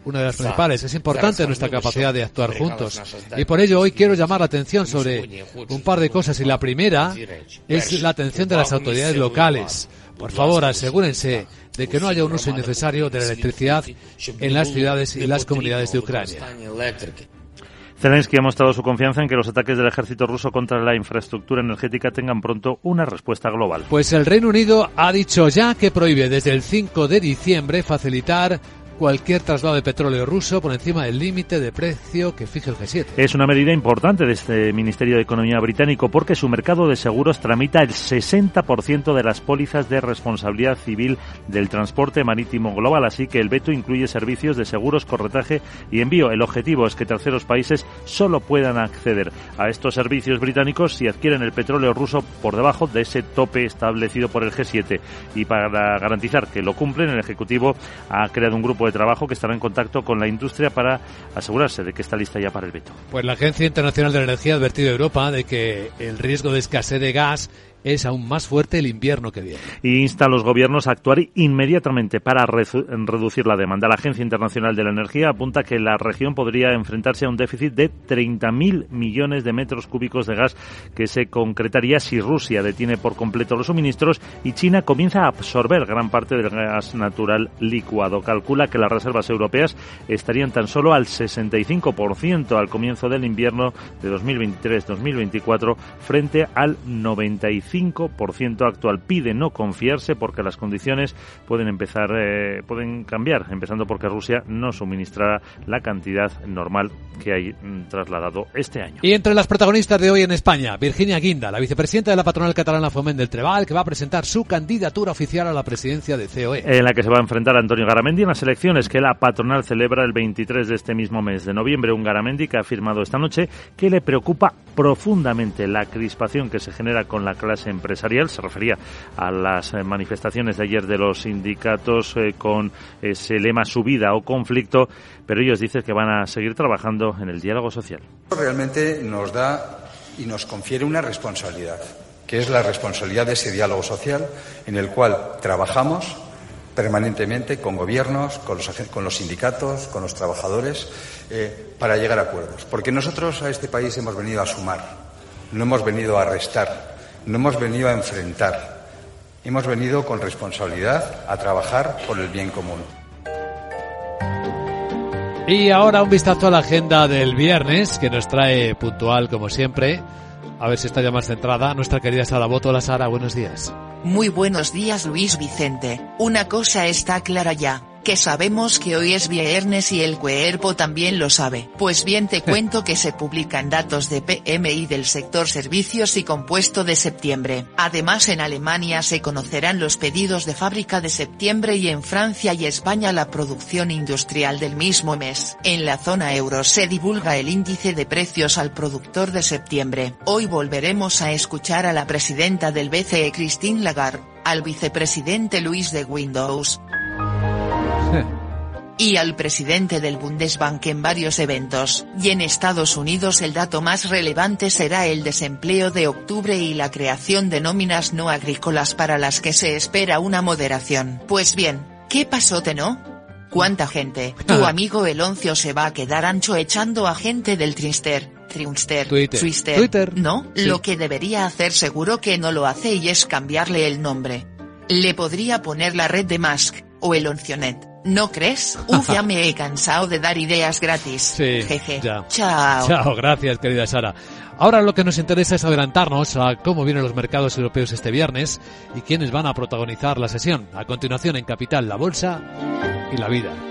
Una de las principales. Es importante nuestra capacidad de actuar juntos. Y por ello hoy quiero llamar la atención sobre un par de cosas. Y la primera es la atención de las autoridades locales. Por favor, asegúrense de que no haya un uso innecesario de la electricidad en las ciudades y las comunidades de Ucrania. Zelensky ha mostrado su confianza en que los ataques del ejército ruso contra la infraestructura energética tengan pronto una respuesta global. Pues el Reino Unido ha dicho ya que prohíbe desde el 5 de diciembre facilitar cualquier traslado de petróleo ruso por encima del límite de precio que fija el G7. Es una medida importante de este Ministerio de Economía británico porque su mercado de seguros tramita el 60% de las pólizas de responsabilidad civil del transporte marítimo global, así que el veto incluye servicios de seguros, corretaje y envío. El objetivo es que terceros países solo puedan acceder a estos servicios británicos si adquieren el petróleo ruso por debajo de ese tope establecido por el G7. Y para garantizar que lo cumplen, el Ejecutivo ha creado un grupo de trabajo que estará en contacto con la industria para asegurarse de que está lista ya para el veto. Pues la Agencia Internacional de la Energía ha advertido a Europa de que el riesgo de escasez de gas es aún más fuerte el invierno que viene. Y insta a los gobiernos a actuar inmediatamente para reducir la demanda. La Agencia Internacional de la Energía apunta que la región podría enfrentarse a un déficit de 30.000 millones de metros cúbicos de gas que se concretaría si Rusia detiene por completo los suministros y China comienza a absorber gran parte del gas natural licuado. Calcula que las reservas europeas estarían tan solo al 65% al comienzo del invierno de 2023-2024 frente al 95% 5% actual. Pide no confiarse porque las condiciones pueden empezar, eh, pueden cambiar, empezando porque Rusia no suministrará la cantidad normal que hay mm, trasladado este año. Y entre las protagonistas de hoy en España, Virginia Guinda, la vicepresidenta de la patronal catalana Foment del Trebal, que va a presentar su candidatura oficial a la presidencia de COE. En la que se va a enfrentar Antonio Garamendi en las elecciones que la patronal celebra el 23 de este mismo mes de noviembre. Un Garamendi que ha afirmado esta noche que le preocupa profundamente la crispación que se genera con la clase empresarial. Se refería a las eh, manifestaciones de ayer de los sindicatos eh, con ese lema subida o conflicto, pero ellos dicen que van a seguir trabajando en el diálogo social. Realmente nos da y nos confiere una responsabilidad, que es la responsabilidad de ese diálogo social en el cual trabajamos permanentemente con gobiernos, con los, con los sindicatos, con los trabajadores, eh, para llegar a acuerdos. Porque nosotros a este país hemos venido a sumar, no hemos venido a restar. No hemos venido a enfrentar, hemos venido con responsabilidad a trabajar por el bien común. Y ahora un vistazo a la agenda del viernes, que nos trae puntual como siempre. A ver si está ya más centrada nuestra querida Sara Boto. Hola Sara, buenos días. Muy buenos días Luis Vicente. Una cosa está clara ya que sabemos que hoy es viernes y el cuerpo también lo sabe. Pues bien te cuento que se publican datos de PMI del sector servicios y compuesto de septiembre. Además en Alemania se conocerán los pedidos de fábrica de septiembre y en Francia y España la producción industrial del mismo mes. En la zona euro se divulga el índice de precios al productor de septiembre. Hoy volveremos a escuchar a la presidenta del BCE Christine Lagarde, al vicepresidente Luis de Windows, y al presidente del Bundesbank en varios eventos, y en Estados Unidos el dato más relevante será el desempleo de octubre y la creación de nóminas no agrícolas para las que se espera una moderación. Pues bien, ¿qué pasó no? ¿Cuánta gente? Tu amigo Eloncio se va a quedar ancho echando a gente del Trinster Triunster, Twitter. Twister. Twitter. No, Sí. lo que debería hacer seguro que no lo hace y es cambiarle el nombre. Le podría poner la red de Musk, o el Oncionet. ¿No crees? Uf, ya me he cansado de dar ideas gratis. Sí, Jeje. ya. Chao. Chao, gracias, querida Sara. Ahora lo que nos interesa es adelantarnos a cómo vienen los mercados europeos este viernes y quiénes van a protagonizar la sesión. A continuación en Capital, la Bolsa y la Vida.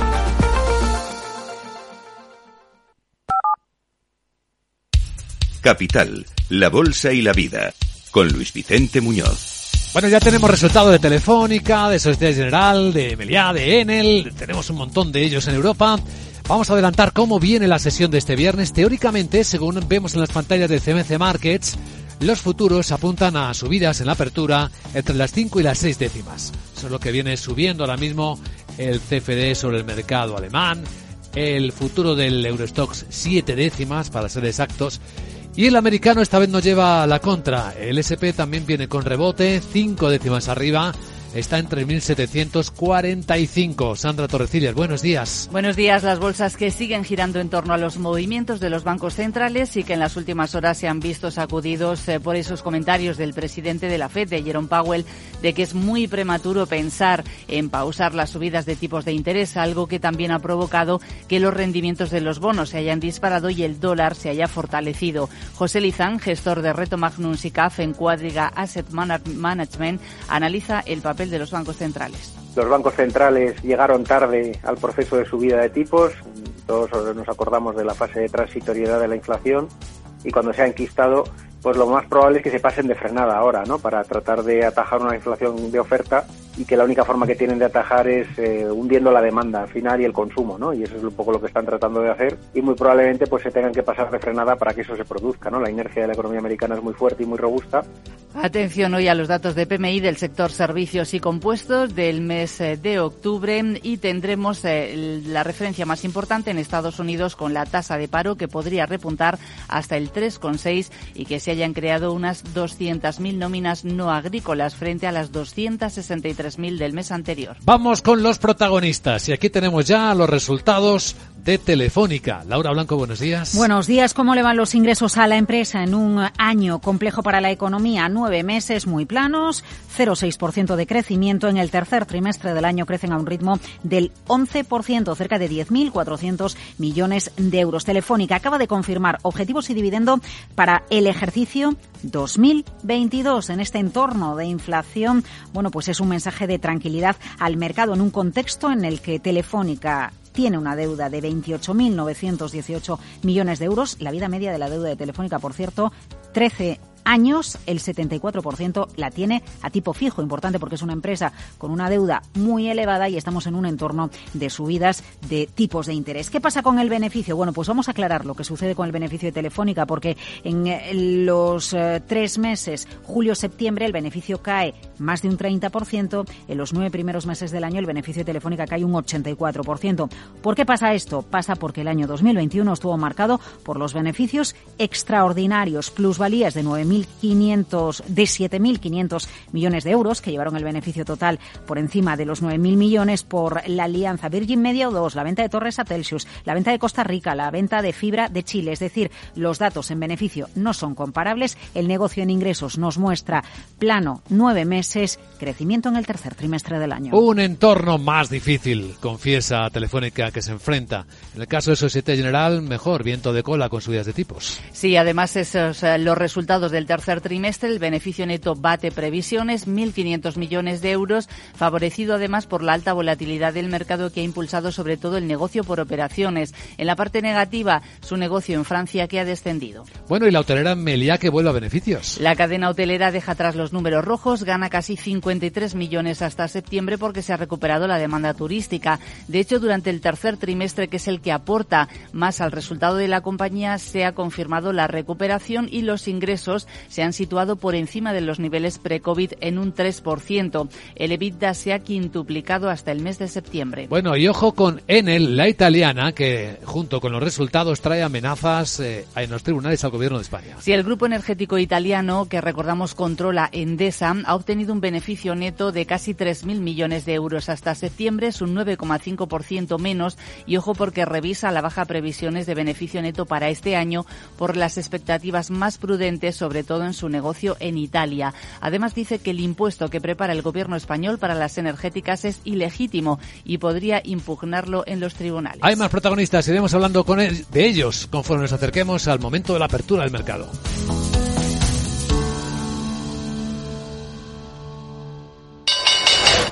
Capital, la Bolsa y la Vida, con Luis Vicente Muñoz. Bueno, ya tenemos resultado de Telefónica, de Sociedad General, de Meliá, de Enel, tenemos un montón de ellos en Europa. Vamos a adelantar cómo viene la sesión de este viernes. Teóricamente, según vemos en las pantallas de CMC Markets, los futuros apuntan a subidas en la apertura entre las 5 y las 6 décimas. Eso es lo que viene subiendo ahora mismo el CFD sobre el mercado alemán, el futuro del Eurostox 7 décimas, para ser exactos, y el americano esta vez no lleva la contra. El SP también viene con rebote, 5 décimas arriba. Está entre 1.745. Sandra Torrecillas, buenos días. Buenos días. Las bolsas que siguen girando en torno a los movimientos de los bancos centrales y que en las últimas horas se han visto sacudidos eh, por esos comentarios del presidente de la Fed, de Jerome Powell, de que es muy prematuro pensar en pausar las subidas de tipos de interés, algo que también ha provocado que los rendimientos de los bonos se hayan disparado y el dólar se haya fortalecido. José Lizán, gestor de Reto Magnum SICAF en Cuadriga Asset Management, analiza el papel de los bancos centrales. Los bancos centrales llegaron tarde al proceso de subida de tipos. Todos nos acordamos de la fase de transitoriedad de la inflación y cuando se ha enquistado, pues lo más probable es que se pasen de frenada ahora, ¿no? Para tratar de atajar una inflación de oferta y que la única forma que tienen de atajar es eh, hundiendo la demanda al final y el consumo, ¿no? Y eso es un poco lo que están tratando de hacer y muy probablemente pues se tengan que pasar de frenada para que eso se produzca, ¿no? La inercia de la economía americana es muy fuerte y muy robusta. Atención hoy a los datos de PMI del sector servicios y compuestos del mes eh, de octubre y tendremos eh, la referencia más importante en Estados Unidos con la tasa de paro que podría repuntar hasta el 3,6 y que se hayan creado unas 200.000 nóminas no agrícolas frente a las 263.000 del mes anterior. Vamos con los protagonistas y aquí tenemos ya los resultados de Telefónica. Laura Blanco, buenos días. Buenos días. ¿Cómo le van los ingresos a la empresa en un año complejo para la economía? Nueve meses muy planos, 0,6% de crecimiento. En el tercer trimestre del año crecen a un ritmo del 11%, cerca de 10.400 millones de euros. Telefónica acaba de confirmar objetivos y dividendo para el ejercicio 2022 en este entorno de inflación. Bueno, pues es un mensaje de tranquilidad al mercado en un contexto en el que Telefónica tiene una deuda de 28.918 millones de euros. La vida media de la deuda de Telefónica, por cierto, 13 años, el 74% la tiene a tipo fijo. Importante porque es una empresa con una deuda muy elevada y estamos en un entorno de subidas de tipos de interés. ¿Qué pasa con el beneficio? Bueno, pues vamos a aclarar lo que sucede con el beneficio de Telefónica porque en eh, los eh, tres meses, julio-septiembre, el beneficio cae más de un 30%. En los nueve primeros meses del año, el beneficio de Telefónica cae un 84%. ¿Por qué pasa esto? Pasa porque el año 2021 estuvo marcado por los beneficios extraordinarios, plusvalías de 9.500, de 7.500 millones de euros, que llevaron el beneficio total por encima de los 9.000 millones por la alianza Virgin Media o 2, la venta de Torres a Telsius, la venta de Costa Rica, la venta de fibra de Chile. Es decir, los datos en beneficio no son comparables. El negocio en ingresos nos muestra plano nueve meses, crecimiento en el tercer trimestre del año. Un entorno más difícil, confiesa Telefónica, que se enfrenta. En el caso de Societe General, mejor viento de cola con subidas de tipos. Sí, además esos eh, los resultados del tercer trimestre, el beneficio neto bate previsiones, 1.500 millones de euros, favorecido además por la alta volatilidad del mercado que ha impulsado sobre todo el negocio por operaciones. En la parte negativa, su negocio en Francia que ha descendido. Bueno, y la hotelera Meliá que vuelve a beneficios. La cadena hotelera deja atrás los números rojos, gana casi 53 millones hasta septiembre porque se ha recuperado la demanda turística. De hecho, durante el tercer trimestre, que es el que aporta más al resultado de la compañía, se ha confirmado la recuperación y los ingresos se han situado por encima de los niveles pre-COVID en un 3%. El EBITDA se ha quintuplicado hasta el mes de septiembre. Bueno, y ojo con Enel, la italiana, que junto con los resultados trae amenazas eh, en los tribunales al gobierno de España. Si el grupo energético italiano, que recordamos controla Endesa, ha obtenido un beneficio neto de casi 3.000 millones de euros hasta septiembre, es un 9,5% menos, y ojo porque revisa la baja previsiones de beneficio neto para este año por las expectativas más prudentes, sobre todo en su negocio en Italia. Además dice que el impuesto que prepara el gobierno español para las energéticas es ilegítimo y podría impugnarlo en los tribunales. Hay más protagonistas, iremos hablando con de ellos conforme nos acerquemos al momento de la apertura del mercado.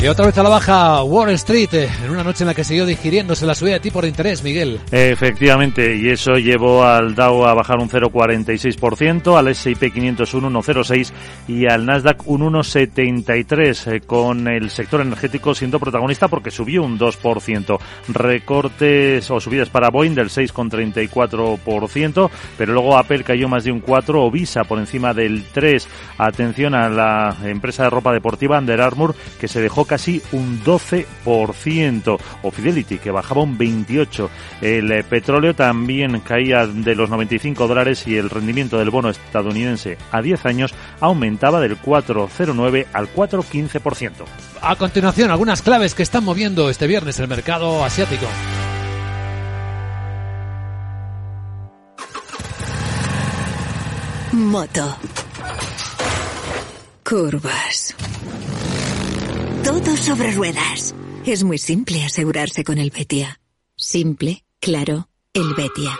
Y otra vez a la baja Wall Street, eh, en una noche en la que siguió digiriéndose la subida de tipo de interés, Miguel. Efectivamente, y eso llevó al Dow a bajar un 0,46%, al S&P 500 un 1,06% y al Nasdaq un 1,73%, eh, con el sector energético siendo protagonista porque subió un 2%. Recortes o subidas para Boeing del 6,34%, pero luego Apple cayó más de un 4%, o Visa por encima del 3%. Atención a la empresa de ropa deportiva Under Armour, que se dejó casi un 12%, o Fidelity que bajaba un 28%. El eh, petróleo también caía de los 95 dólares y el rendimiento del bono estadounidense a 10 años aumentaba del 4,09 al 4,15%. A continuación, algunas claves que están moviendo este viernes el mercado asiático. Moto. Curvas todo sobre ruedas. Es muy simple asegurarse con el Betia. Simple, claro, el Betia.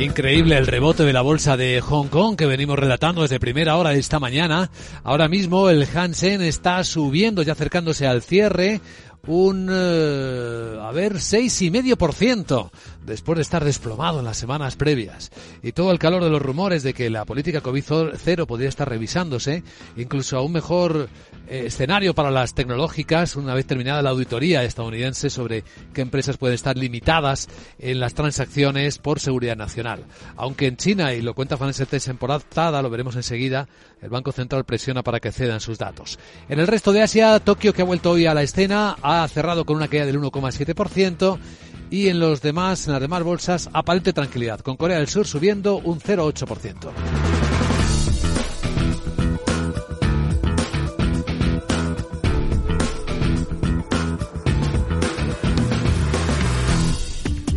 Increíble el rebote de la bolsa de Hong Kong que venimos relatando desde primera hora de esta mañana. Ahora mismo el Hansen está subiendo, ya acercándose al cierre, un, eh, a ver, seis y medio por ciento después de estar desplomado en las semanas previas. Y todo el calor de los rumores de que la política COVID-0 podría estar revisándose, incluso a un mejor eh, escenario para las tecnológicas, una vez terminada la auditoría estadounidense sobre qué empresas pueden estar limitadas en las transacciones por seguridad nacional. Aunque en China, y lo cuenta Financial Times en lo veremos enseguida, el Banco Central presiona para que cedan sus datos. En el resto de Asia, Tokio, que ha vuelto hoy a la escena, ha cerrado con una caída del 1,7% y en los demás, en las demás bolsas, aparente tranquilidad, con Corea del Sur subiendo un 0,8%.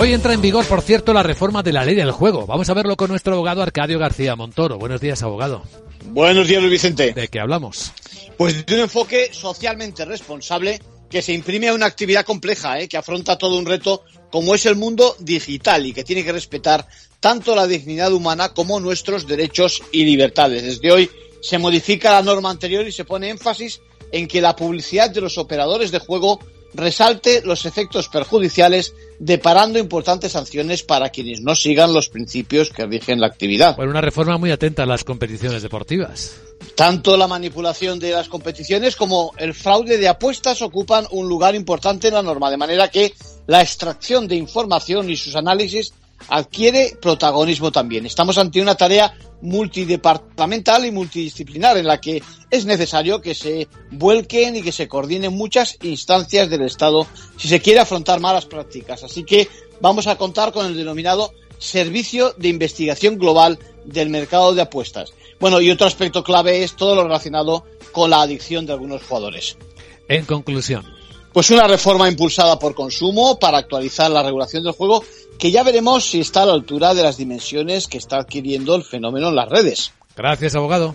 Hoy entra en vigor, por cierto, la reforma de la ley del juego. Vamos a verlo con nuestro abogado Arcadio García Montoro. Buenos días, abogado. Buenos días, Luis Vicente. ¿De qué hablamos? Pues de un enfoque socialmente responsable que se imprime a una actividad compleja, ¿eh? que afronta todo un reto como es el mundo digital y que tiene que respetar tanto la dignidad humana como nuestros derechos y libertades. Desde hoy se modifica la norma anterior y se pone énfasis en que la publicidad de los operadores de juego resalte los efectos perjudiciales, deparando importantes sanciones para quienes no sigan los principios que rigen la actividad. Bueno, una reforma muy atenta a las competiciones deportivas. Tanto la manipulación de las competiciones como el fraude de apuestas ocupan un lugar importante en la norma, de manera que la extracción de información y sus análisis adquiere protagonismo también. Estamos ante una tarea multidepartamental y multidisciplinar en la que es necesario que se vuelquen y que se coordinen muchas instancias del Estado si se quiere afrontar malas prácticas. Así que vamos a contar con el denominado Servicio de Investigación Global del Mercado de Apuestas. Bueno, y otro aspecto clave es todo lo relacionado con la adicción de algunos jugadores. En conclusión. Pues una reforma impulsada por consumo para actualizar la regulación del juego que ya veremos si está a la altura de las dimensiones que está adquiriendo el fenómeno en las redes. Gracias, abogado.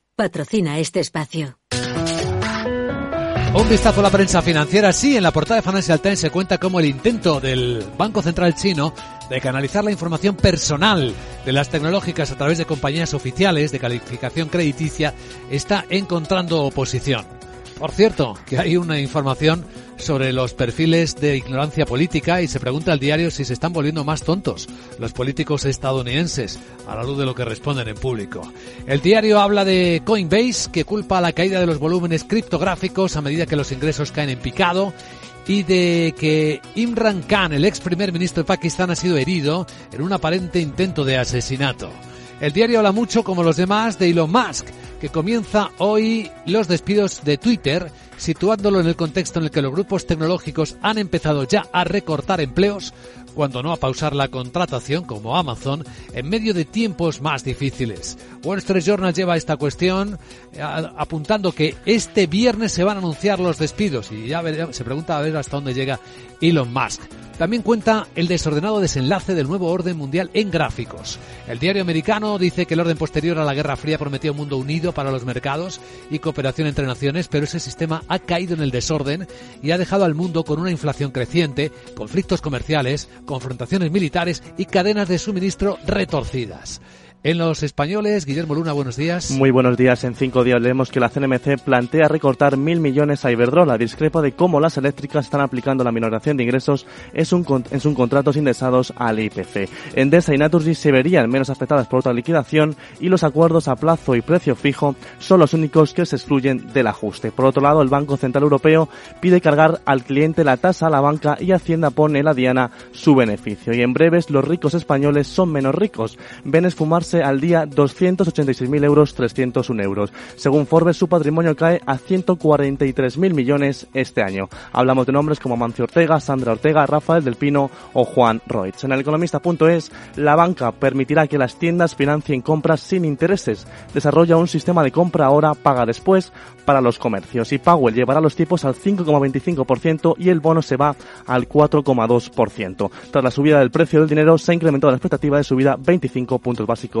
patrocina este espacio. Un vistazo a la prensa financiera. Sí, en la portada de Financial Times se cuenta cómo el intento del Banco Central chino de canalizar la información personal de las tecnológicas a través de compañías oficiales de calificación crediticia está encontrando oposición. Por cierto, que hay una información sobre los perfiles de ignorancia política y se pregunta al diario si se están volviendo más tontos los políticos estadounidenses a la luz de lo que responden en público. El diario habla de Coinbase que culpa la caída de los volúmenes criptográficos a medida que los ingresos caen en picado y de que Imran Khan, el ex primer ministro de Pakistán, ha sido herido en un aparente intento de asesinato. El diario habla mucho, como los demás, de Elon Musk, que comienza hoy los despidos de Twitter, situándolo en el contexto en el que los grupos tecnológicos han empezado ya a recortar empleos, cuando no a pausar la contratación como Amazon en medio de tiempos más difíciles. Wall Street Journal lleva esta cuestión eh, apuntando que este viernes se van a anunciar los despidos y ya se pregunta a ver hasta dónde llega Elon Musk. También cuenta el desordenado desenlace del nuevo orden mundial en gráficos. El diario americano dice que el orden posterior a la Guerra Fría prometía un mundo unido para los mercados y cooperación entre naciones, pero ese sistema ha caído en el desorden y ha dejado al mundo con una inflación creciente, conflictos comerciales, confrontaciones militares y cadenas de suministro retorcidas. En los españoles, Guillermo Luna, buenos días. Muy buenos días. En cinco días leemos que la CNMC plantea recortar mil millones a Iberdrola. Discrepa de cómo las eléctricas están aplicando la minoración de ingresos en sus contratos indexados al IPC. Endesa y Naturgy se verían menos afectadas por otra liquidación y los acuerdos a plazo y precio fijo son los únicos que se excluyen del ajuste. Por otro lado, el Banco Central Europeo pide cargar al cliente la tasa a la banca y Hacienda pone la diana su beneficio. Y en breves, los ricos españoles son menos ricos. Ven esfumarse al día 286.000 euros 301 euros. Según Forbes, su patrimonio cae a 143.000 millones este año. Hablamos de nombres como Mancio Ortega, Sandra Ortega, Rafael del Pino o Juan Reutz. En el economista.es, la banca permitirá que las tiendas financien compras sin intereses. Desarrolla un sistema de compra ahora, paga después para los comercios. Y Powell llevará los tipos al 5,25% y el bono se va al 4,2%. Tras la subida del precio del dinero, se ha incrementado la expectativa de subida 25 puntos básicos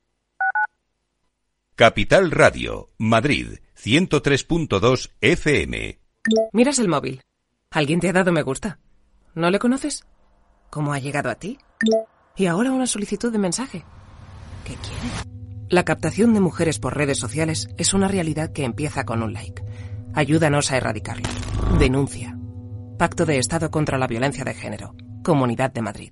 Capital Radio, Madrid, 103.2 FM. Miras el móvil. ¿Alguien te ha dado me gusta? ¿No le conoces? ¿Cómo ha llegado a ti? Y ahora una solicitud de mensaje. ¿Qué quiere? La captación de mujeres por redes sociales es una realidad que empieza con un like. Ayúdanos a erradicarla. Denuncia. Pacto de Estado contra la Violencia de Género. Comunidad de Madrid.